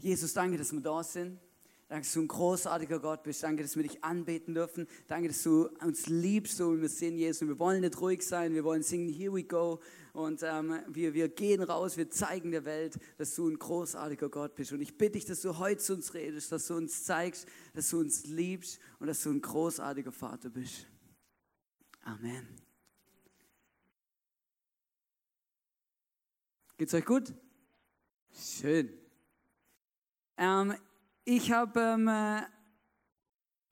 Jesus, danke, dass wir da sind. Danke, dass du ein großartiger Gott bist. Danke, dass wir dich anbeten dürfen. Danke, dass du uns liebst, so wie wir sind, Jesus. Und wir wollen nicht ruhig sein. Wir wollen singen, Here we go. Und ähm, wir, wir gehen raus. Wir zeigen der Welt, dass du ein großartiger Gott bist. Und ich bitte dich, dass du heute zu uns redest, dass du uns zeigst, dass du uns liebst und dass du ein großartiger Vater bist. Amen. Geht's euch gut? Schön. Ähm, ich habe ähm, äh,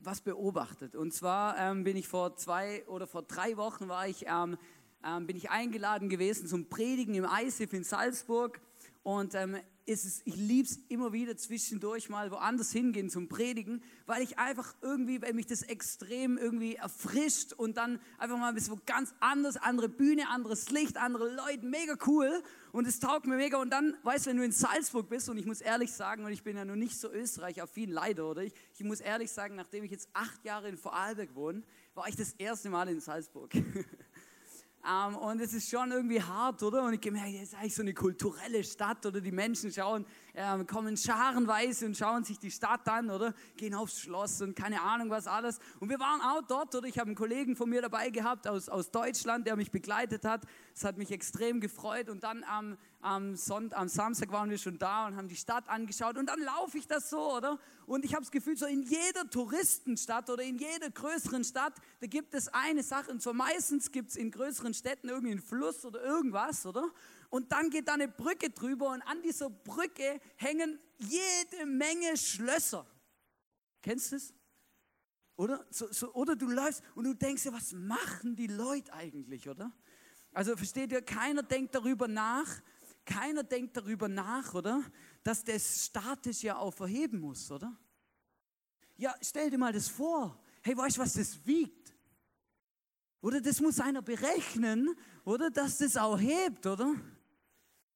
was beobachtet. Und zwar ähm, bin ich vor zwei oder vor drei Wochen war ich, ähm, ähm, bin ich eingeladen gewesen zum Predigen im ISIF in Salzburg. Und ähm, ist ich liebe es immer wieder zwischendurch mal woanders hingehen zum Predigen, weil ich einfach irgendwie, weil mich das extrem irgendwie erfrischt und dann einfach mal ein bisschen ganz anders, andere Bühne, anderes Licht, andere Leute, mega cool und es taugt mir mega und dann, weißt du, wenn du in Salzburg bist und ich muss ehrlich sagen, und ich bin ja noch nicht so Österreich-affin, leider, oder? Ich, ich muss ehrlich sagen, nachdem ich jetzt acht Jahre in Vorarlberg wohne, war ich das erste Mal in Salzburg. Ähm, und es ist schon irgendwie hart, oder? Und ich gemerkt, es ist eigentlich so eine kulturelle Stadt, oder? Die Menschen schauen, ähm, kommen scharenweise und schauen sich die Stadt an, oder? Gehen aufs Schloss und keine Ahnung was alles. Und wir waren auch dort, oder? Ich habe einen Kollegen von mir dabei gehabt aus, aus Deutschland, der mich begleitet hat. Es hat mich extrem gefreut. Und dann am, am, Sonntag, am Samstag waren wir schon da und haben die Stadt angeschaut. Und dann laufe ich das so, oder? Und ich habe das Gefühl, so in jeder Touristenstadt oder in jeder größeren Stadt, da gibt es eine Sache. Und zwar meistens gibt es in größeren Städten irgendwie einen Fluss oder irgendwas, oder? Und dann geht da eine Brücke drüber und an dieser Brücke hängen jede Menge Schlösser. Kennst du das? Oder? So, so, oder du läufst und du denkst dir, was machen die Leute eigentlich, oder? Also versteht ihr, keiner denkt darüber nach, keiner denkt darüber nach, oder? Dass das statisch ja auch verheben muss, oder? Ja, stell dir mal das vor. Hey, weißt du, was das wiegt? Oder das muss einer berechnen, oder? Dass das auch hebt, oder?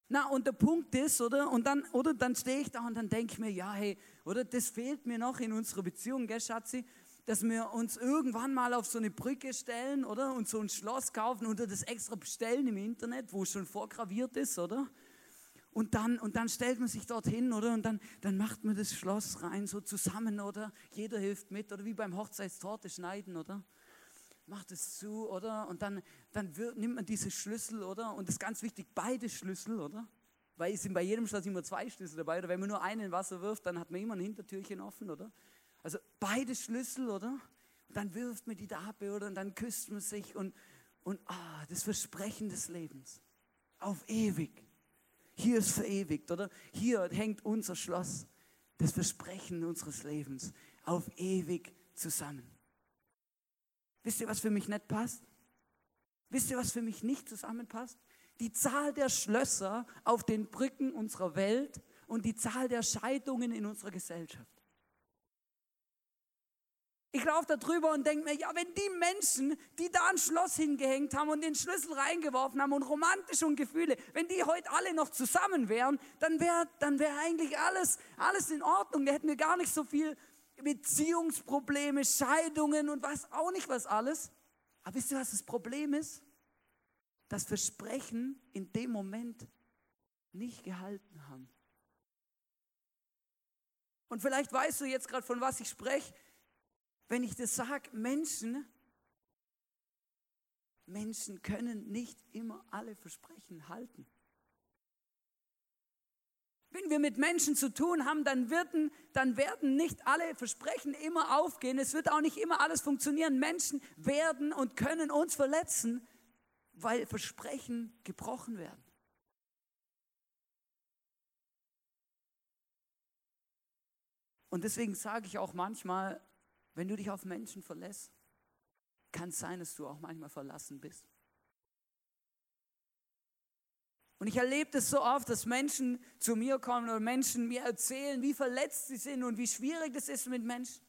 Na, und der Punkt ist, oder? Und dann, oder dann stehe ich da und dann denke ich mir, ja, hey, oder das fehlt mir noch in unserer Beziehung, gell, Schatzi? dass wir uns irgendwann mal auf so eine Brücke stellen, oder? Und so ein Schloss kaufen und das extra bestellen im Internet, wo es schon vorgraviert ist, oder? Und dann, und dann stellt man sich dorthin, oder? Und dann, dann macht man das Schloss rein, so zusammen, oder? Jeder hilft mit, oder wie beim Hochzeitstorte schneiden, oder? Macht es zu, oder? Und dann, dann wird, nimmt man diese Schlüssel, oder? Und das ist ganz wichtig, beide Schlüssel, oder? Weil es sind bei jedem Schloss immer zwei Schlüssel dabei, oder? Wenn man nur einen in Wasser wirft, dann hat man immer ein Hintertürchen offen, oder? Also beide Schlüssel, oder? Und dann wirft man die da ab, oder? Und dann küsst man sich und, und ah, das Versprechen des Lebens. Auf ewig. Hier ist verewigt, oder? Hier hängt unser Schloss. Das Versprechen unseres Lebens. Auf ewig zusammen. Wisst ihr, was für mich nicht passt? Wisst ihr, was für mich nicht zusammenpasst? Die Zahl der Schlösser auf den Brücken unserer Welt und die Zahl der Scheidungen in unserer Gesellschaft. Ich laufe da drüber und denke mir, ja, wenn die Menschen, die da ein Schloss hingehängt haben und den Schlüssel reingeworfen haben und romantisch und Gefühle, wenn die heute alle noch zusammen wären, dann wäre dann wär eigentlich alles, alles in Ordnung. Da hätten wir gar nicht so viel Beziehungsprobleme, Scheidungen und was auch nicht was alles. Aber wisst ihr, was das Problem ist? Das Versprechen in dem Moment nicht gehalten haben. Und vielleicht weißt du jetzt gerade, von was ich spreche wenn ich das sage, Menschen, Menschen können nicht immer alle Versprechen halten. Wenn wir mit Menschen zu tun haben, dann werden, dann werden nicht alle Versprechen immer aufgehen. Es wird auch nicht immer alles funktionieren. Menschen werden und können uns verletzen, weil Versprechen gebrochen werden. Und deswegen sage ich auch manchmal, wenn du dich auf Menschen verlässt, kann es sein, dass du auch manchmal verlassen bist. Und ich erlebe das so oft, dass Menschen zu mir kommen oder Menschen mir erzählen, wie verletzt sie sind und wie schwierig das ist mit Menschen.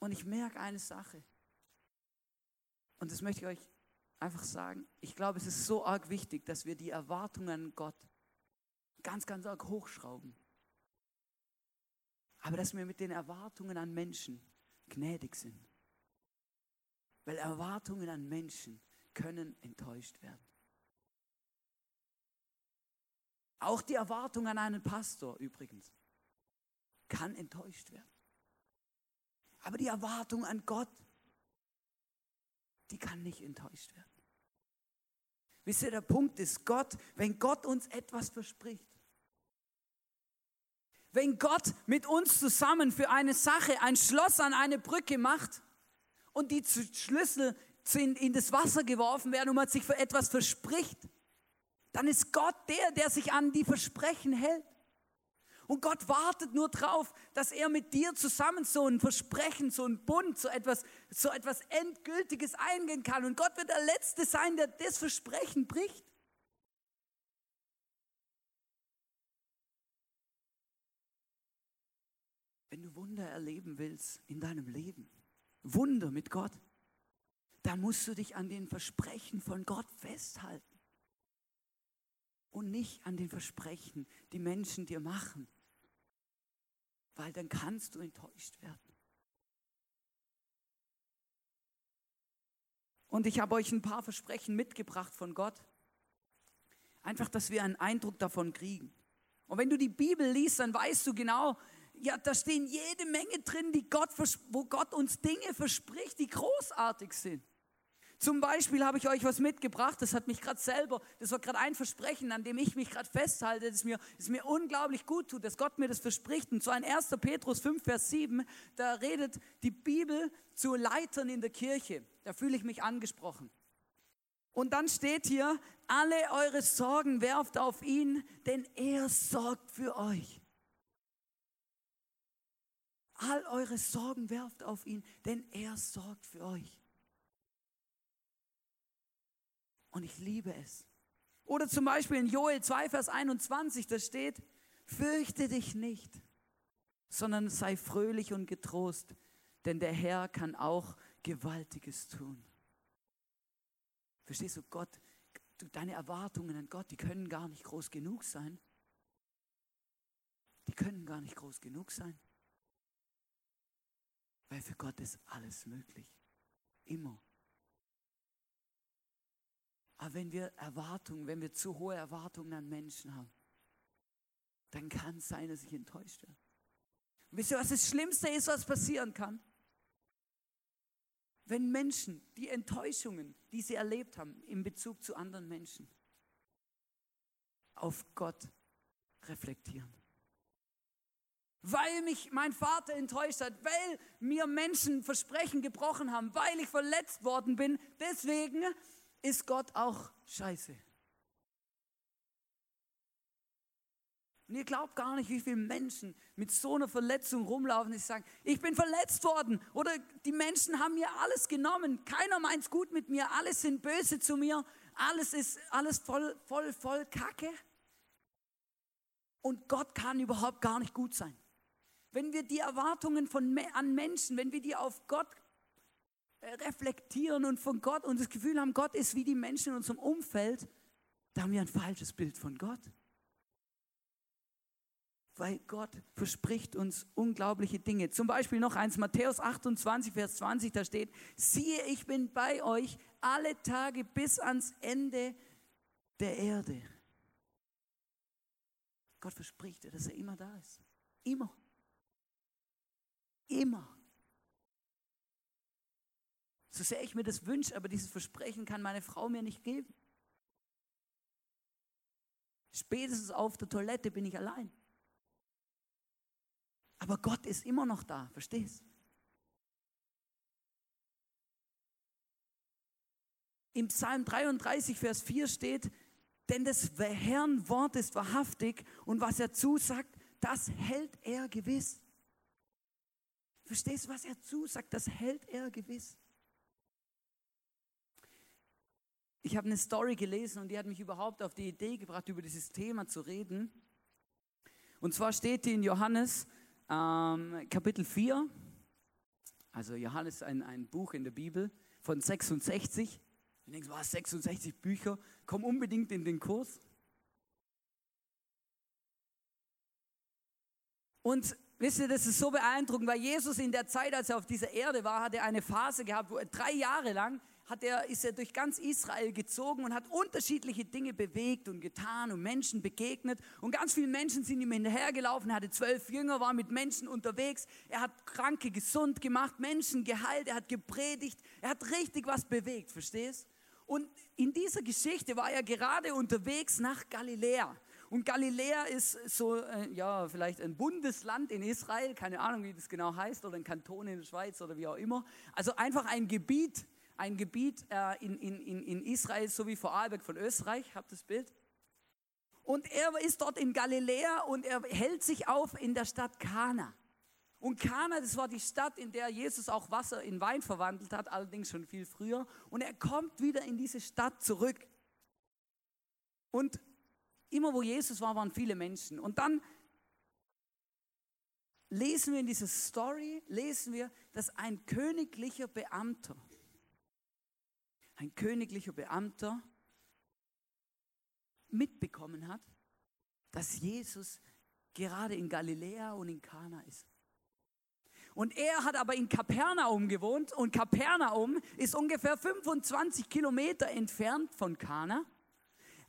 Und ich merke eine Sache. Und das möchte ich euch einfach sagen. Ich glaube, es ist so arg wichtig, dass wir die Erwartungen an Gott ganz, ganz arg hochschrauben aber dass wir mit den Erwartungen an Menschen gnädig sind. Weil Erwartungen an Menschen können enttäuscht werden. Auch die Erwartung an einen Pastor übrigens. kann enttäuscht werden. Aber die Erwartung an Gott, die kann nicht enttäuscht werden. Wisst ihr, der Punkt ist, Gott, wenn Gott uns etwas verspricht, wenn Gott mit uns zusammen für eine Sache ein Schloss an eine Brücke macht und die Schlüssel in das Wasser geworfen werden und man sich für etwas verspricht, dann ist Gott der, der sich an die Versprechen hält. Und Gott wartet nur drauf, dass er mit dir zusammen so ein Versprechen, so ein Bund, so etwas, so etwas Endgültiges eingehen kann. Und Gott wird der Letzte sein, der das Versprechen bricht. Wunder erleben willst in deinem Leben, Wunder mit Gott, dann musst du dich an den Versprechen von Gott festhalten und nicht an den Versprechen, die Menschen dir machen, weil dann kannst du enttäuscht werden. Und ich habe euch ein paar Versprechen mitgebracht von Gott. Einfach, dass wir einen Eindruck davon kriegen. Und wenn du die Bibel liest, dann weißt du genau, ja, da stehen jede Menge drin, die Gott, wo Gott uns Dinge verspricht, die großartig sind. Zum Beispiel habe ich euch was mitgebracht, das hat mich gerade selber, das war gerade ein Versprechen, an dem ich mich gerade festhalte, das mir, das mir unglaublich gut tut, dass Gott mir das verspricht. Und zwar in 1. Petrus 5, Vers 7, da redet die Bibel zu Leitern in der Kirche. Da fühle ich mich angesprochen. Und dann steht hier, alle eure Sorgen werft auf ihn, denn er sorgt für euch. All eure Sorgen werft auf ihn, denn er sorgt für euch. Und ich liebe es. Oder zum Beispiel in Joel 2, Vers 21, da steht, fürchte dich nicht, sondern sei fröhlich und getrost, denn der Herr kann auch Gewaltiges tun. Verstehst du, Gott, deine Erwartungen an Gott, die können gar nicht groß genug sein. Die können gar nicht groß genug sein. Weil für Gott ist alles möglich. Immer. Aber wenn wir Erwartungen, wenn wir zu hohe Erwartungen an Menschen haben, dann kann es sein, dass ich enttäuscht werde. Und wisst ihr, was das Schlimmste ist, was passieren kann? Wenn Menschen die Enttäuschungen, die sie erlebt haben in Bezug zu anderen Menschen, auf Gott reflektieren. Weil mich mein Vater enttäuscht hat, weil mir Menschen Versprechen gebrochen haben, weil ich verletzt worden bin, deswegen ist Gott auch scheiße. Und ihr glaubt gar nicht, wie viele Menschen mit so einer Verletzung rumlaufen, die sagen, ich bin verletzt worden. Oder die Menschen haben mir alles genommen. Keiner meint es gut mit mir. Alles sind böse zu mir. Alles ist alles voll, voll, voll Kacke. Und Gott kann überhaupt gar nicht gut sein. Wenn wir die Erwartungen von, an Menschen, wenn wir die auf Gott reflektieren und von Gott und das Gefühl haben, Gott ist wie die Menschen in unserem Umfeld, da haben wir ein falsches Bild von Gott. Weil Gott verspricht uns unglaubliche Dinge. Zum Beispiel noch eins, Matthäus 28, Vers 20, da steht, siehe, ich bin bei euch alle Tage bis ans Ende der Erde. Gott verspricht dir, dass er immer da ist. Immer. Immer. So sehr ich mir das wünsche, aber dieses Versprechen kann meine Frau mir nicht geben. Spätestens auf der Toilette bin ich allein. Aber Gott ist immer noch da, verstehst? Im Psalm 33, Vers 4 steht, denn das Herrn Wort ist wahrhaftig und was er zusagt, das hält er gewiss. Verstehst du, was er zusagt? Das hält er gewiss. ich habe eine Story gelesen und die hat mich überhaupt auf die Idee gebracht, über dieses Thema zu reden. Und zwar steht die in Johannes ähm, Kapitel 4, also Johannes ein, ein Buch in der Bibel von 66. Du denkst, was, 66 Bücher? Komm unbedingt in den Kurs. Und wisst ihr, das ist so beeindruckend, weil Jesus in der Zeit, als er auf dieser Erde war, hat er eine Phase gehabt, wo er drei Jahre lang hat er, ist er durch ganz Israel gezogen und hat unterschiedliche Dinge bewegt und getan und Menschen begegnet. Und ganz viele Menschen sind ihm hinterhergelaufen. Er hatte zwölf Jünger, war mit Menschen unterwegs. Er hat Kranke gesund gemacht, Menschen geheilt, er hat gepredigt. Er hat richtig was bewegt, verstehst? Und in dieser Geschichte war er gerade unterwegs nach Galiläa. Und Galiläa ist so, äh, ja, vielleicht ein Bundesland in Israel, keine Ahnung, wie das genau heißt, oder ein Kanton in der Schweiz oder wie auch immer. Also einfach ein Gebiet, ein Gebiet äh, in, in, in Israel, so wie Vorarlberg von Österreich, habt das Bild? Und er ist dort in Galiläa und er hält sich auf in der Stadt Kana. Und Kana, das war die Stadt, in der Jesus auch Wasser in Wein verwandelt hat, allerdings schon viel früher. Und er kommt wieder in diese Stadt zurück. Und Immer wo Jesus war, waren viele Menschen. Und dann lesen wir in dieser Story, lesen wir, dass ein königlicher Beamter, ein königlicher Beamter mitbekommen hat, dass Jesus gerade in Galiläa und in Kana ist. Und er hat aber in Kapernaum gewohnt und Kapernaum ist ungefähr 25 Kilometer entfernt von Kana.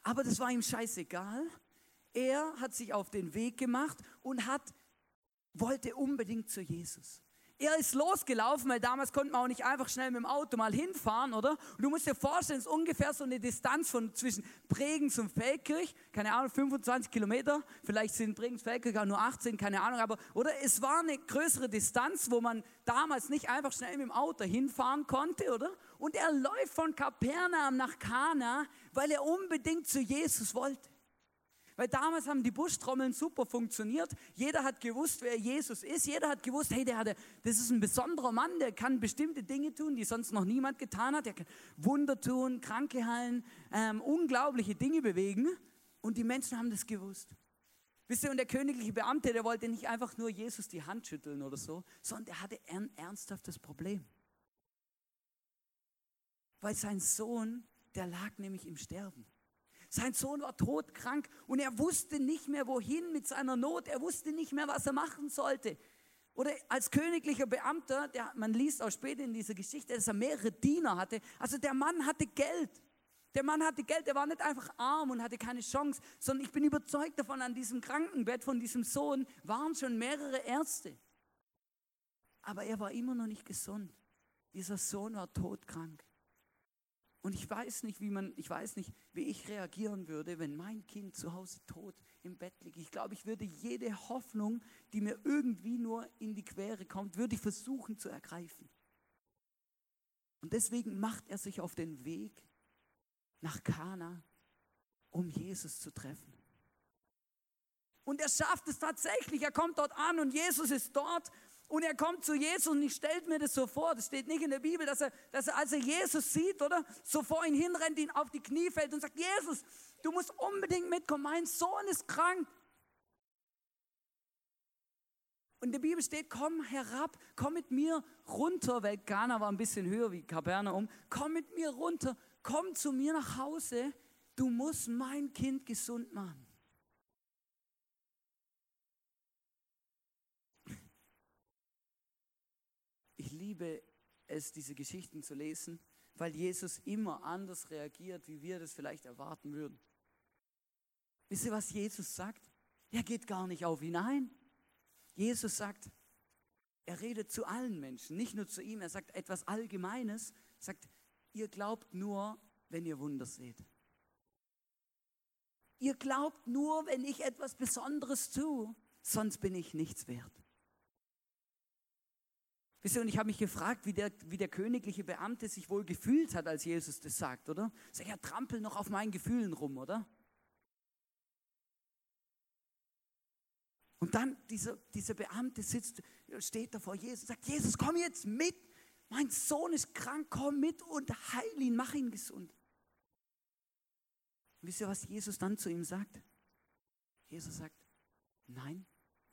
Aber das war ihm scheißegal. Er hat sich auf den Weg gemacht und hat, wollte unbedingt zu Jesus. Er ist losgelaufen, weil damals konnte man auch nicht einfach schnell mit dem Auto mal hinfahren, oder? Und du musst dir vorstellen, es ist ungefähr so eine Distanz von zwischen Bregenz und Feldkirch, keine Ahnung, 25 Kilometer, vielleicht sind Bregenz, Feldkirch auch nur 18, keine Ahnung, aber, oder? Es war eine größere Distanz, wo man damals nicht einfach schnell mit dem Auto hinfahren konnte, oder? Und er läuft von Kapernaum nach Kana, weil er unbedingt zu Jesus wollte. Weil damals haben die Buschtrommeln super funktioniert. Jeder hat gewusst, wer Jesus ist. Jeder hat gewusst, hey, der hatte, das ist ein besonderer Mann, der kann bestimmte Dinge tun, die sonst noch niemand getan hat. Der kann Wunder tun, Kranke heilen, ähm, unglaubliche Dinge bewegen. Und die Menschen haben das gewusst. Wisst ihr, und der königliche Beamte, der wollte nicht einfach nur Jesus die Hand schütteln oder so, sondern der hatte ein ernsthaftes Problem. Weil sein Sohn, der lag nämlich im Sterben. Sein Sohn war todkrank und er wusste nicht mehr, wohin mit seiner Not. Er wusste nicht mehr, was er machen sollte. Oder als königlicher Beamter, der, man liest auch später in dieser Geschichte, dass er mehrere Diener hatte. Also der Mann hatte Geld. Der Mann hatte Geld, der war nicht einfach arm und hatte keine Chance, sondern ich bin überzeugt davon, an diesem Krankenbett von diesem Sohn waren schon mehrere Ärzte. Aber er war immer noch nicht gesund. Dieser Sohn war todkrank. Und ich weiß nicht, wie man, ich weiß nicht, wie ich reagieren würde, wenn mein Kind zu Hause tot im Bett liegt. Ich glaube, ich würde jede Hoffnung, die mir irgendwie nur in die Quere kommt, würde ich versuchen zu ergreifen. Und deswegen macht er sich auf den Weg nach Kana, um Jesus zu treffen. Und er schafft es tatsächlich. Er kommt dort an und Jesus ist dort und er kommt zu Jesus und ich stelle mir das so vor, das steht nicht in der Bibel, dass er, dass er, als er Jesus sieht, oder, so vor ihn hinrennt, ihn auf die Knie fällt und sagt, Jesus, du musst unbedingt mitkommen, mein Sohn ist krank. Und in der Bibel steht, komm herab, komm mit mir runter, weil Ghana war ein bisschen höher wie Kapernaum, komm mit mir runter, komm zu mir nach Hause, du musst mein Kind gesund machen. Liebe es, diese Geschichten zu lesen, weil Jesus immer anders reagiert, wie wir das vielleicht erwarten würden. Wisst ihr, was Jesus sagt? Er geht gar nicht auf ihn ein. Jesus sagt, er redet zu allen Menschen, nicht nur zu ihm. Er sagt etwas Allgemeines, sagt, ihr glaubt nur, wenn ihr Wunder seht. Ihr glaubt nur, wenn ich etwas Besonderes tue, sonst bin ich nichts wert. Wisst ihr, und ich habe mich gefragt, wie der, wie der königliche Beamte sich wohl gefühlt hat, als Jesus das sagt, oder? Sag, er trampelt noch auf meinen Gefühlen rum, oder? Und dann dieser, dieser Beamte sitzt, steht da vor Jesus und sagt, Jesus, komm jetzt mit. Mein Sohn ist krank, komm mit und heil ihn, mach ihn gesund. Und wisst ihr, was Jesus dann zu ihm sagt? Jesus sagt, nein,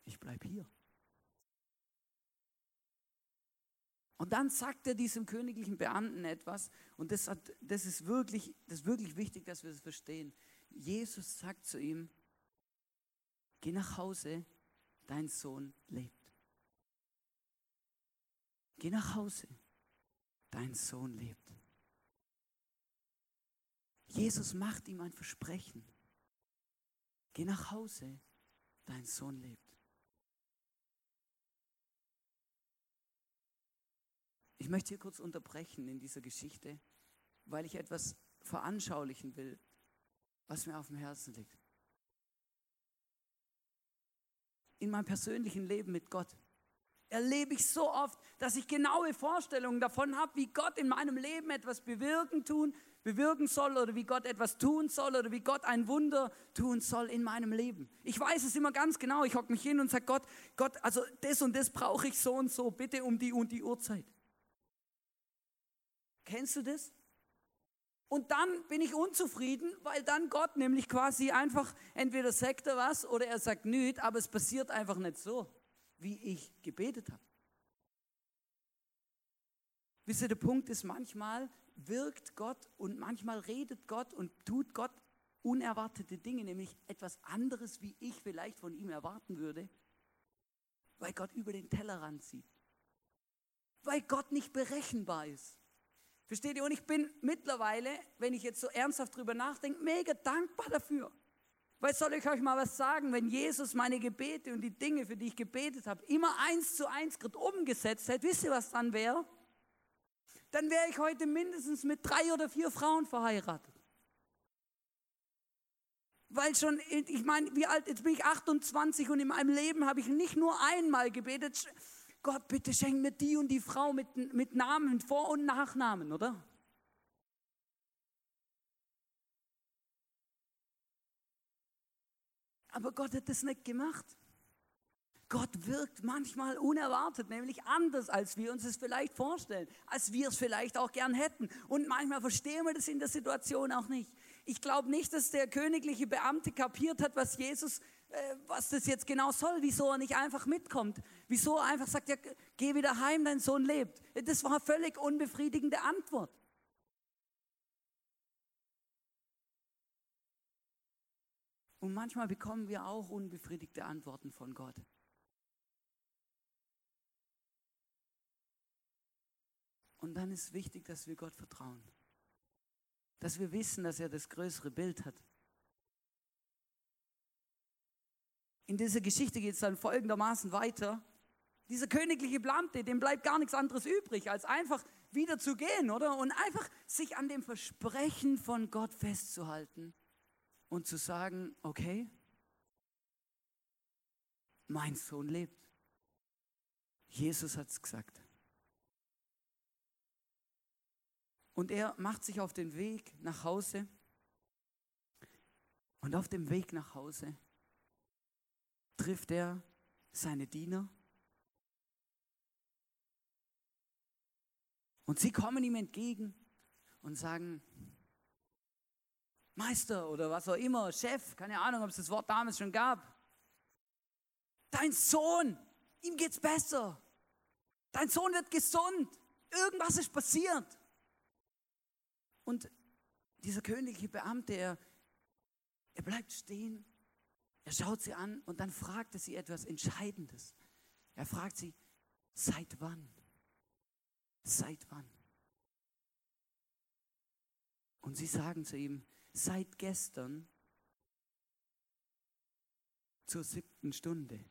ich bleibe hier. Und dann sagt er diesem königlichen Beamten etwas, und das, hat, das, ist wirklich, das ist wirklich wichtig, dass wir das verstehen. Jesus sagt zu ihm, geh nach Hause, dein Sohn lebt. Geh nach Hause, dein Sohn lebt. Jesus macht ihm ein Versprechen. Geh nach Hause, dein Sohn lebt. Ich möchte hier kurz unterbrechen in dieser Geschichte, weil ich etwas veranschaulichen will, was mir auf dem Herzen liegt. In meinem persönlichen Leben mit Gott erlebe ich so oft, dass ich genaue Vorstellungen davon habe, wie Gott in meinem Leben etwas bewirken tun, bewirken soll oder wie Gott etwas tun soll oder wie Gott ein Wunder tun soll in meinem Leben. Ich weiß es immer ganz genau. Ich hocke mich hin und sage, Gott, Gott, also das und das brauche ich so und so, bitte um die und die Uhrzeit. Kennst du das? Und dann bin ich unzufrieden, weil dann Gott nämlich quasi einfach entweder sagt er was oder er sagt nüt, aber es passiert einfach nicht so, wie ich gebetet habe. Wisst ihr, der Punkt ist, manchmal wirkt Gott und manchmal redet Gott und tut Gott unerwartete Dinge, nämlich etwas anderes, wie ich vielleicht von ihm erwarten würde, weil Gott über den Tellerrand sieht. Weil Gott nicht berechenbar ist. Versteht ihr? Und ich bin mittlerweile, wenn ich jetzt so ernsthaft drüber nachdenke, mega dankbar dafür. Weil soll ich euch mal was sagen, wenn Jesus meine Gebete und die Dinge, für die ich gebetet habe, immer eins zu eins gerade umgesetzt hätte, wisst ihr, was dann wäre? Dann wäre ich heute mindestens mit drei oder vier Frauen verheiratet. Weil schon, ich meine, wie alt, jetzt bin ich 28 und in meinem Leben habe ich nicht nur einmal gebetet, Gott, bitte schenk mir die und die Frau mit, mit Namen, Vor- und Nachnamen, oder? Aber Gott hat das nicht gemacht. Gott wirkt manchmal unerwartet, nämlich anders, als wir uns es vielleicht vorstellen, als wir es vielleicht auch gern hätten. Und manchmal verstehen wir das in der Situation auch nicht. Ich glaube nicht, dass der königliche Beamte kapiert hat, was Jesus was das jetzt genau soll, wieso er nicht einfach mitkommt, wieso er einfach sagt, ja, geh wieder heim, dein Sohn lebt. Das war eine völlig unbefriedigende Antwort. Und manchmal bekommen wir auch unbefriedigte Antworten von Gott. Und dann ist wichtig, dass wir Gott vertrauen. Dass wir wissen, dass er das größere Bild hat. In dieser Geschichte geht es dann folgendermaßen weiter. Dieser königliche Beamte, dem bleibt gar nichts anderes übrig, als einfach wieder zu gehen, oder? Und einfach sich an dem Versprechen von Gott festzuhalten und zu sagen, okay, mein Sohn lebt. Jesus hat es gesagt. Und er macht sich auf den Weg nach Hause. Und auf dem Weg nach Hause trifft er seine Diener. Und sie kommen ihm entgegen und sagen, Meister oder was auch immer, Chef, keine Ahnung, ob es das Wort damals schon gab. Dein Sohn, ihm geht's besser. Dein Sohn wird gesund. Irgendwas ist passiert. Und dieser königliche Beamte, er, er bleibt stehen er schaut sie an und dann fragt er sie etwas Entscheidendes. Er fragt sie, seit wann? Seit wann? Und sie sagen zu ihm, seit gestern zur siebten Stunde.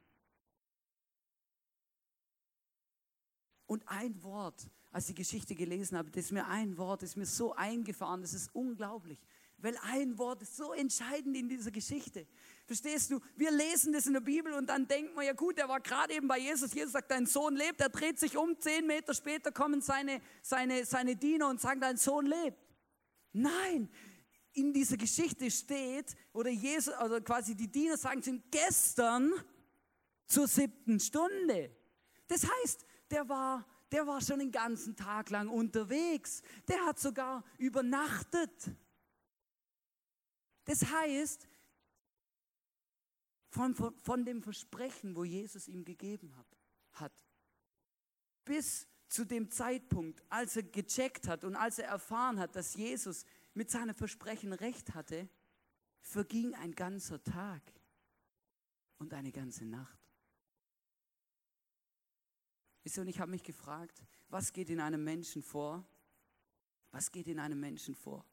Und ein Wort, als ich die Geschichte gelesen habe, das ist mir ein Wort, das ist mir so eingefahren, das ist unglaublich. Weil ein Wort ist so entscheidend in dieser Geschichte. Verstehst du? Wir lesen das in der Bibel und dann denken wir, ja gut, der war gerade eben bei Jesus. Jesus sagt, dein Sohn lebt. Er dreht sich um. Zehn Meter später kommen seine, seine, seine Diener und sagen, dein Sohn lebt. Nein, in dieser Geschichte steht, oder Jesus, oder quasi die Diener sagen zu ihm, gestern zur siebten Stunde. Das heißt, der war, der war schon den ganzen Tag lang unterwegs. Der hat sogar übernachtet. Das heißt, von, von, von dem Versprechen, wo Jesus ihm gegeben hat, hat, bis zu dem Zeitpunkt, als er gecheckt hat und als er erfahren hat, dass Jesus mit seinem Versprechen recht hatte, verging ein ganzer Tag und eine ganze Nacht. Und ich habe mich gefragt, was geht in einem Menschen vor? Was geht in einem Menschen vor,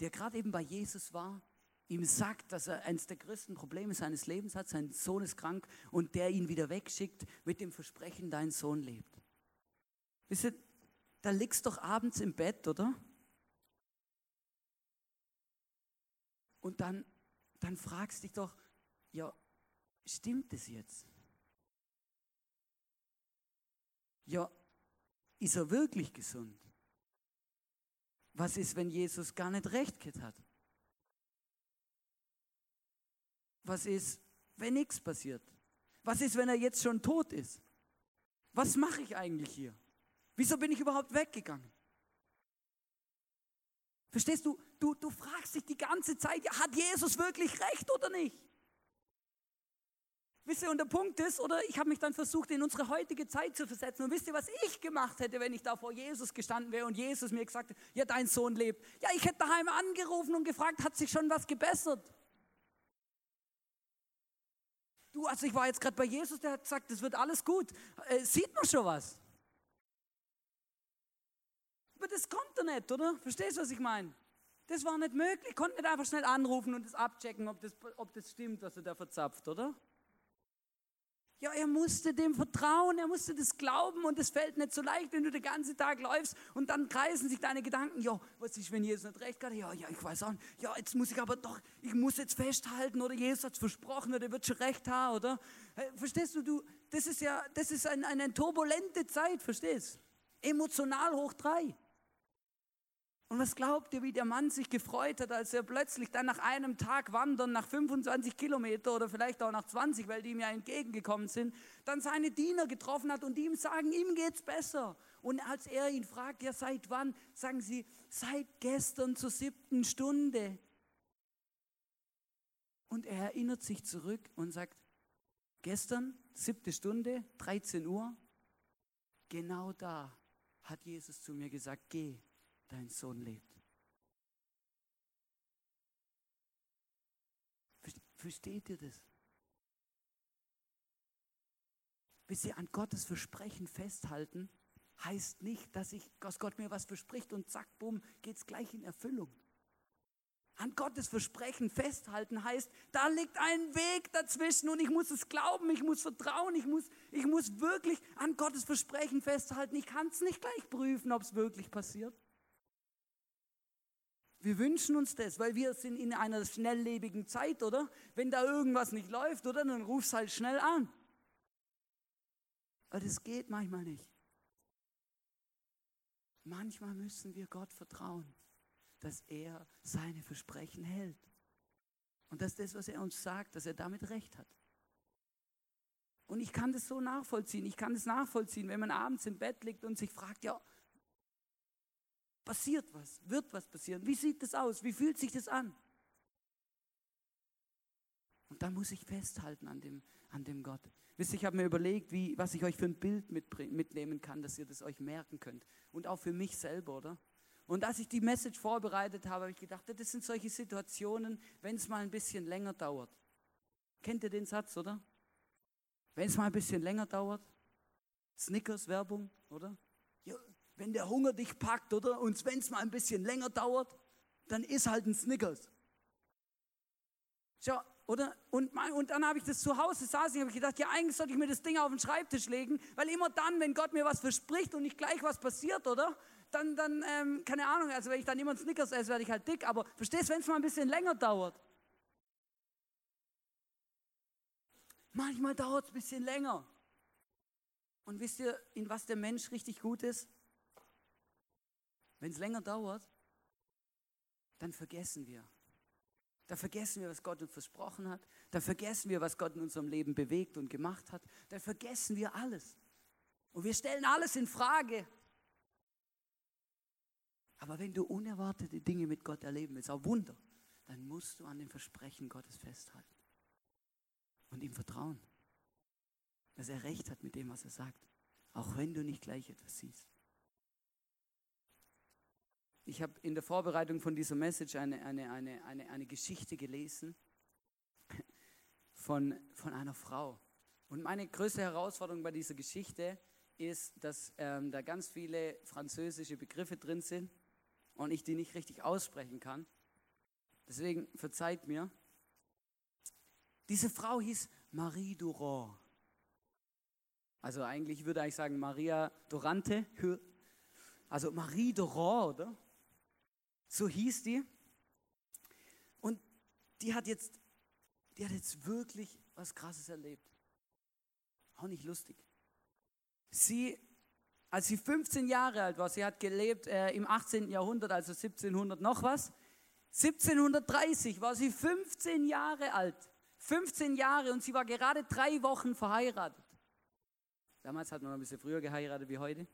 der gerade eben bei Jesus war, ihm sagt, dass er eines der größten Probleme seines Lebens hat, sein Sohn ist krank und der ihn wieder wegschickt mit dem Versprechen, dein Sohn lebt. Wisst ihr, da liegst doch abends im Bett, oder? Und dann, dann fragst dich doch, ja, stimmt es jetzt? Ja, ist er wirklich gesund? Was ist, wenn Jesus gar nicht recht hat? Was ist, wenn nichts passiert? Was ist, wenn er jetzt schon tot ist? Was mache ich eigentlich hier? Wieso bin ich überhaupt weggegangen? Verstehst du? Du, du fragst dich die ganze Zeit, ja, hat Jesus wirklich recht oder nicht? Wisst ihr, und der Punkt ist, oder ich habe mich dann versucht, in unsere heutige Zeit zu versetzen. Und wisst ihr, was ich gemacht hätte, wenn ich da vor Jesus gestanden wäre und Jesus mir gesagt hätte, ja, dein Sohn lebt. Ja, ich hätte daheim angerufen und gefragt, hat sich schon was gebessert? Du, also ich war jetzt gerade bei Jesus, der hat gesagt, es wird alles gut. Äh, sieht man schon was? Aber das konnte er nicht, oder? Verstehst du, was ich meine? Das war nicht möglich. Ich konnte nicht einfach schnell anrufen und das abchecken, ob das, ob das stimmt, was er da verzapft, oder? Ja, er musste dem vertrauen, er musste das glauben und es fällt nicht so leicht, wenn du den ganzen Tag läufst und dann kreisen sich deine Gedanken, ja, was ist, wenn Jesus nicht recht hat? Ja, ja, ich weiß auch nicht. Ja, jetzt muss ich aber doch, ich muss jetzt festhalten oder Jesus hat es versprochen oder er wird schon recht haben, oder? Verstehst du, du, das ist ja, das ist ein, eine turbulente Zeit, verstehst? Emotional hoch drei. Und was glaubt ihr, wie der Mann sich gefreut hat, als er plötzlich dann nach einem Tag wandern, nach 25 Kilometer oder vielleicht auch nach 20, weil die ihm ja entgegengekommen sind, dann seine Diener getroffen hat und ihm sagen, ihm geht's besser. Und als er ihn fragt, ja seit wann, sagen sie, seit gestern zur siebten Stunde. Und er erinnert sich zurück und sagt, gestern, siebte Stunde, 13 Uhr, genau da hat Jesus zu mir gesagt, geh dein Sohn lebt. Versteht ihr das? Wisst ihr, an Gottes Versprechen festhalten, heißt nicht, dass, ich, dass Gott mir was verspricht und zack, bumm, geht es gleich in Erfüllung. An Gottes Versprechen festhalten heißt, da liegt ein Weg dazwischen und ich muss es glauben, ich muss vertrauen, ich muss, ich muss wirklich an Gottes Versprechen festhalten. Ich kann es nicht gleich prüfen, ob es wirklich passiert. Wir wünschen uns das, weil wir sind in einer schnelllebigen Zeit, oder? Wenn da irgendwas nicht läuft, oder? Dann rufst halt schnell an. Aber das geht manchmal nicht. Manchmal müssen wir Gott vertrauen, dass er seine Versprechen hält. Und dass das, was er uns sagt, dass er damit recht hat. Und ich kann das so nachvollziehen. Ich kann das nachvollziehen, wenn man abends im Bett liegt und sich fragt, ja, Passiert was? Wird was passieren? Wie sieht das aus? Wie fühlt sich das an? Und da muss ich festhalten an dem, an dem Gott. Wisst ihr, ich habe mir überlegt, wie, was ich euch für ein Bild mitnehmen kann, dass ihr das euch merken könnt. Und auch für mich selber, oder? Und als ich die Message vorbereitet habe, habe ich gedacht, das sind solche Situationen, wenn es mal ein bisschen länger dauert. Kennt ihr den Satz, oder? Wenn es mal ein bisschen länger dauert. Snickers Werbung, oder? Wenn der Hunger dich packt, oder? Und wenn es mal ein bisschen länger dauert, dann isst halt ein Snickers. Schau, oder? Und, und dann habe ich das zu Hause saß ich, habe gedacht, ja, eigentlich sollte ich mir das Ding auf den Schreibtisch legen, weil immer dann, wenn Gott mir was verspricht und nicht gleich was passiert, oder? Dann, dann ähm, keine Ahnung, also wenn ich dann immer ein Snickers esse, werde ich halt dick, aber verstehst, wenn es mal ein bisschen länger dauert? Manchmal dauert es ein bisschen länger. Und wisst ihr, in was der Mensch richtig gut ist? Wenn es länger dauert, dann vergessen wir. Da vergessen wir, was Gott uns versprochen hat. Da vergessen wir, was Gott in unserem Leben bewegt und gemacht hat. Da vergessen wir alles. Und wir stellen alles in Frage. Aber wenn du unerwartete Dinge mit Gott erleben willst, auch Wunder, dann musst du an dem Versprechen Gottes festhalten und ihm vertrauen, dass er recht hat mit dem, was er sagt, auch wenn du nicht gleich etwas siehst. Ich habe in der Vorbereitung von dieser Message eine, eine, eine, eine, eine Geschichte gelesen von, von einer Frau. Und meine größte Herausforderung bei dieser Geschichte ist, dass ähm, da ganz viele französische Begriffe drin sind und ich die nicht richtig aussprechen kann. Deswegen verzeiht mir. Diese Frau hieß Marie Durand. Also eigentlich würde ich sagen Maria Dorante. Also Marie Durand, oder? So hieß die. Und die hat jetzt, die hat jetzt wirklich was Krasses erlebt. Auch nicht lustig. Sie, als sie 15 Jahre alt war, sie hat gelebt äh, im 18. Jahrhundert, also 1700 noch was. 1730 war sie 15 Jahre alt. 15 Jahre und sie war gerade drei Wochen verheiratet. Damals hat man ein bisschen früher geheiratet wie heute.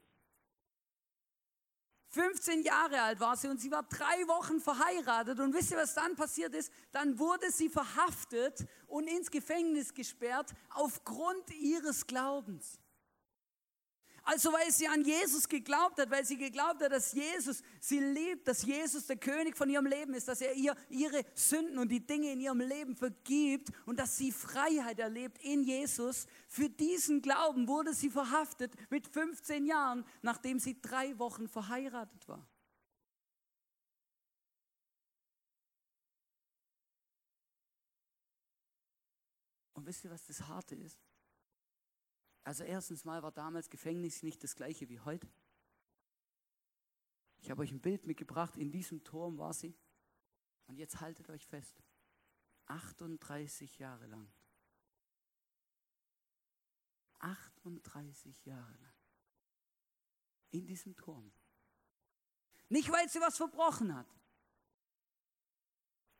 15 Jahre alt war sie und sie war drei Wochen verheiratet. Und wisst ihr, was dann passiert ist? Dann wurde sie verhaftet und ins Gefängnis gesperrt aufgrund ihres Glaubens. Also weil sie an Jesus geglaubt hat, weil sie geglaubt hat, dass Jesus sie liebt, dass Jesus der König von ihrem Leben ist, dass er ihr ihre Sünden und die Dinge in ihrem Leben vergibt und dass sie Freiheit erlebt in Jesus. Für diesen Glauben wurde sie verhaftet mit 15 Jahren, nachdem sie drei Wochen verheiratet war. Und wisst ihr, was das Harte ist? Also erstens mal war damals Gefängnis nicht das gleiche wie heute. Ich habe euch ein Bild mitgebracht, in diesem Turm war sie. Und jetzt haltet euch fest. 38 Jahre lang. 38 Jahre lang. In diesem Turm. Nicht, weil sie was verbrochen hat,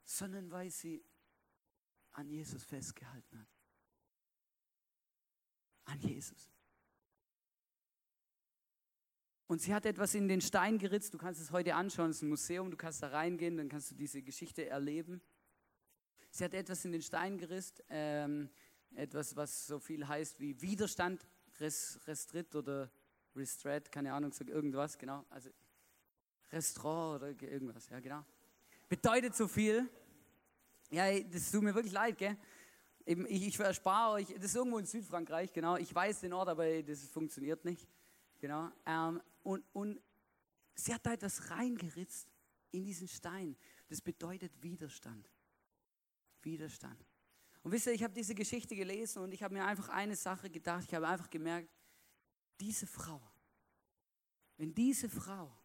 sondern weil sie an Jesus festgehalten hat an Jesus. Und sie hat etwas in den Stein geritzt. Du kannst es heute anschauen. Es ist ein Museum. Du kannst da reingehen. Dann kannst du diese Geschichte erleben. Sie hat etwas in den Stein geritzt. Ähm, etwas, was so viel heißt wie Widerstand, res, Restrit oder Restret, keine Ahnung, sag irgendwas, genau. Also Restaurant oder irgendwas, ja, genau. Bedeutet so viel. Ja, das tut mir wirklich leid, gell? Eben, ich, ich erspare euch, das ist irgendwo in Südfrankreich, genau. Ich weiß den Ort, aber das funktioniert nicht. Genau. Ähm, und, und sie hat da etwas reingeritzt in diesen Stein. Das bedeutet Widerstand. Widerstand. Und wisst ihr, ich habe diese Geschichte gelesen und ich habe mir einfach eine Sache gedacht. Ich habe einfach gemerkt, diese Frau, wenn diese Frau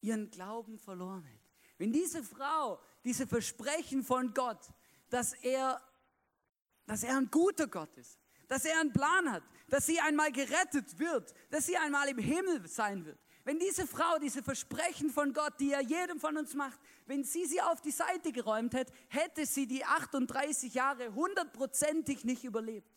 ihren Glauben verloren hätte, wenn diese Frau diese Versprechen von Gott, dass er dass er ein guter Gott ist, dass er einen Plan hat, dass sie einmal gerettet wird, dass sie einmal im Himmel sein wird. Wenn diese Frau diese Versprechen von Gott, die er jedem von uns macht, wenn sie sie auf die Seite geräumt hätte, hätte sie die 38 Jahre hundertprozentig nicht überlebt.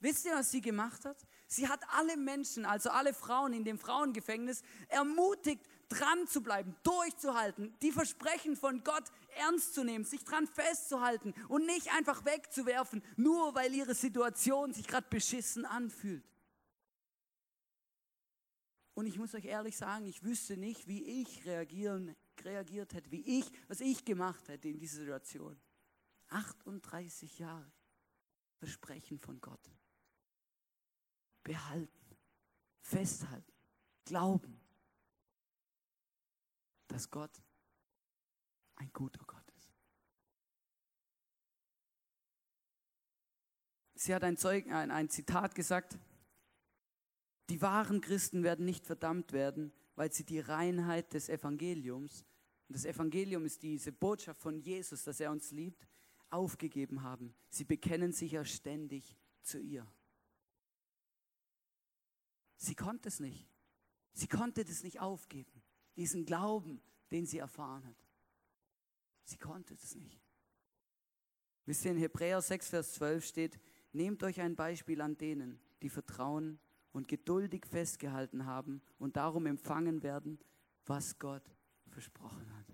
Wisst ihr, was sie gemacht hat? Sie hat alle Menschen, also alle Frauen in dem Frauengefängnis, ermutigt, dran zu bleiben, durchzuhalten, die Versprechen von Gott ernst zu nehmen, sich dran festzuhalten und nicht einfach wegzuwerfen, nur weil ihre Situation sich gerade beschissen anfühlt. Und ich muss euch ehrlich sagen, ich wüsste nicht, wie ich reagieren, reagiert hätte, wie ich, was ich gemacht hätte in dieser Situation. 38 Jahre Versprechen von Gott. Behalten, festhalten, glauben dass Gott ein guter Gott ist. Sie hat ein, Zeug, ein, ein Zitat gesagt, die wahren Christen werden nicht verdammt werden, weil sie die Reinheit des Evangeliums, und das Evangelium ist diese Botschaft von Jesus, dass er uns liebt, aufgegeben haben. Sie bekennen sich ja ständig zu ihr. Sie konnte es nicht. Sie konnte das nicht aufgeben diesen Glauben, den sie erfahren hat. Sie konnte es nicht. Wisst ihr, in Hebräer 6, Vers 12 steht, nehmt euch ein Beispiel an denen, die vertrauen und geduldig festgehalten haben und darum empfangen werden, was Gott versprochen hat.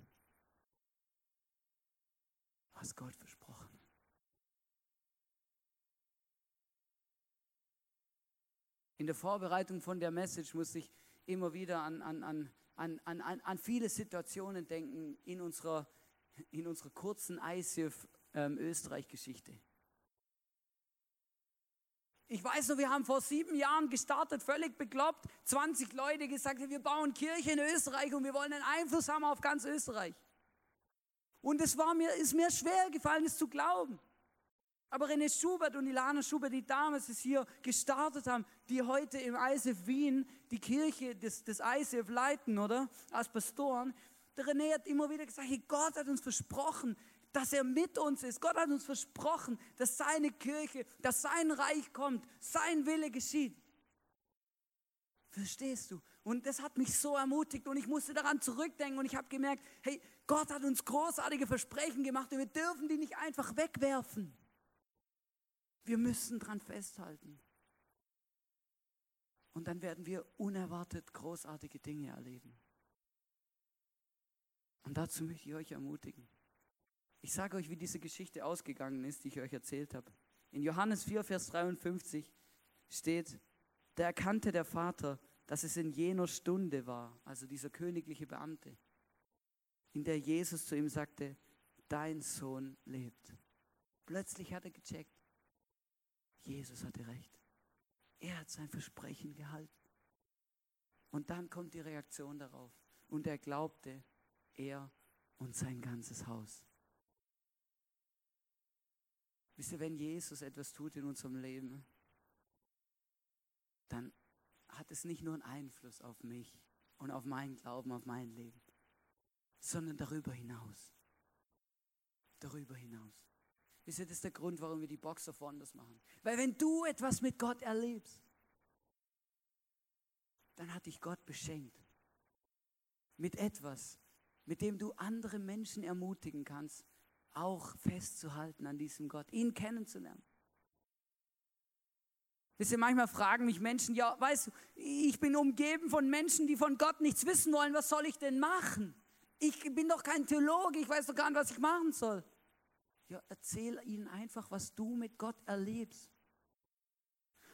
Was Gott versprochen hat. In der Vorbereitung von der Message musste ich immer wieder an, an, an an, an, an viele Situationen denken in unserer, in unserer kurzen ICF ähm, Österreich-Geschichte. Ich weiß noch, wir haben vor sieben Jahren gestartet, völlig bekloppt, 20 Leute gesagt, wir bauen Kirche in Österreich und wir wollen einen Einfluss haben auf ganz Österreich. Und es war mir, ist mir schwer gefallen, es zu glauben. Aber René Schubert und Ilana Schubert, die damals es hier gestartet haben, die heute im ISF Wien die Kirche des, des ISF leiten, oder? Als Pastoren. Der René hat immer wieder gesagt, hey, Gott hat uns versprochen, dass er mit uns ist. Gott hat uns versprochen, dass seine Kirche, dass sein Reich kommt, sein Wille geschieht. Verstehst du? Und das hat mich so ermutigt und ich musste daran zurückdenken und ich habe gemerkt, hey, Gott hat uns großartige Versprechen gemacht und wir dürfen die nicht einfach wegwerfen. Wir müssen dran festhalten. Und dann werden wir unerwartet großartige Dinge erleben. Und dazu möchte ich euch ermutigen. Ich sage euch, wie diese Geschichte ausgegangen ist, die ich euch erzählt habe. In Johannes 4, Vers 53 steht, da erkannte der Vater, dass es in jener Stunde war, also dieser königliche Beamte, in der Jesus zu ihm sagte, dein Sohn lebt. Plötzlich hat er gecheckt, Jesus hatte recht. Er hat sein Versprechen gehalten. Und dann kommt die Reaktion darauf. Und er glaubte, er und sein ganzes Haus. Wisst ihr, wenn Jesus etwas tut in unserem Leben, dann hat es nicht nur einen Einfluss auf mich und auf meinen Glauben, auf mein Leben, sondern darüber hinaus. Darüber hinaus. Wisst ihr, das ist der Grund, warum wir die Boxer von das machen. Weil wenn du etwas mit Gott erlebst, dann hat dich Gott beschenkt. Mit etwas, mit dem du andere Menschen ermutigen kannst, auch festzuhalten an diesem Gott, ihn kennenzulernen. Wisst ihr, manchmal fragen mich Menschen, ja, weißt du, ich bin umgeben von Menschen, die von Gott nichts wissen wollen, was soll ich denn machen? Ich bin doch kein Theologe, ich weiß doch gar nicht, was ich machen soll. Ja, erzähl ihnen einfach, was du mit Gott erlebst.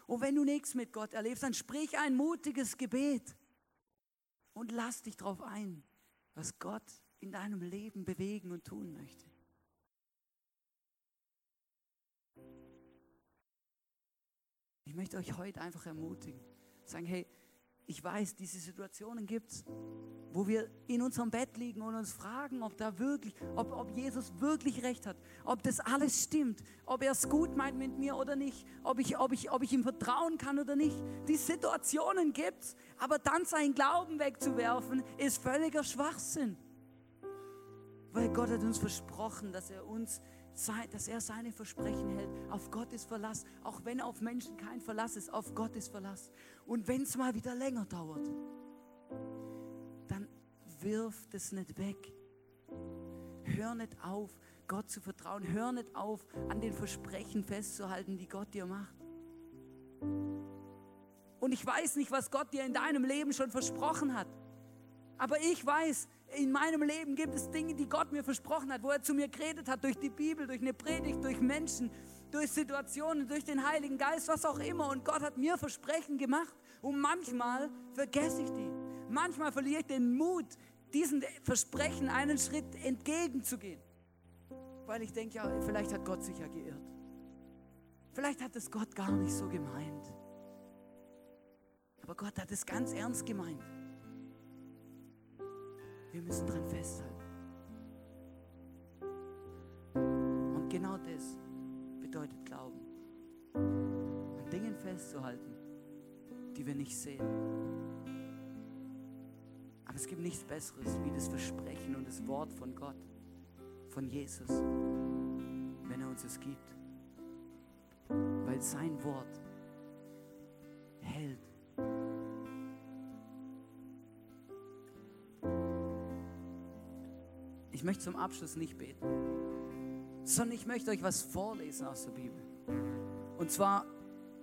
Und wenn du nichts mit Gott erlebst, dann sprich ein mutiges Gebet und lass dich darauf ein, was Gott in deinem Leben bewegen und tun möchte. Ich möchte euch heute einfach ermutigen, sagen, hey, ich weiß, diese Situationen gibt es, wo wir in unserem Bett liegen und uns fragen, ob da wirklich, ob, ob Jesus wirklich recht hat, ob das alles stimmt, ob er es gut meint mit mir oder nicht, ob ich, ob ich, ob ich ihm vertrauen kann oder nicht. Die Situationen gibt es, aber dann seinen Glauben wegzuwerfen, ist völliger Schwachsinn. Weil Gott hat uns versprochen, dass er uns dass er seine Versprechen hält. Auf Gottes Verlass, auch wenn auf Menschen kein Verlass ist, auf Gottes Verlass. Und wenn es mal wieder länger dauert, dann wirf es nicht weg. Hör nicht auf, Gott zu vertrauen. Hör nicht auf, an den Versprechen festzuhalten, die Gott dir macht. Und ich weiß nicht, was Gott dir in deinem Leben schon versprochen hat. Aber ich weiß, in meinem Leben gibt es Dinge, die Gott mir versprochen hat, wo er zu mir geredet hat, durch die Bibel, durch eine Predigt, durch Menschen, durch Situationen, durch den Heiligen Geist, was auch immer. Und Gott hat mir Versprechen gemacht. Und manchmal vergesse ich die. Manchmal verliere ich den Mut, diesen Versprechen einen Schritt entgegenzugehen. Weil ich denke, ja, vielleicht hat Gott sich ja geirrt. Vielleicht hat es Gott gar nicht so gemeint. Aber Gott hat es ganz ernst gemeint. Wir müssen dran festhalten. Und genau das bedeutet Glauben. An Dingen festzuhalten, die wir nicht sehen. Aber es gibt nichts Besseres wie das Versprechen und das Wort von Gott, von Jesus, wenn er uns es gibt. Weil sein Wort hält Ich möchte zum Abschluss nicht beten, sondern ich möchte euch was vorlesen aus der Bibel. Und zwar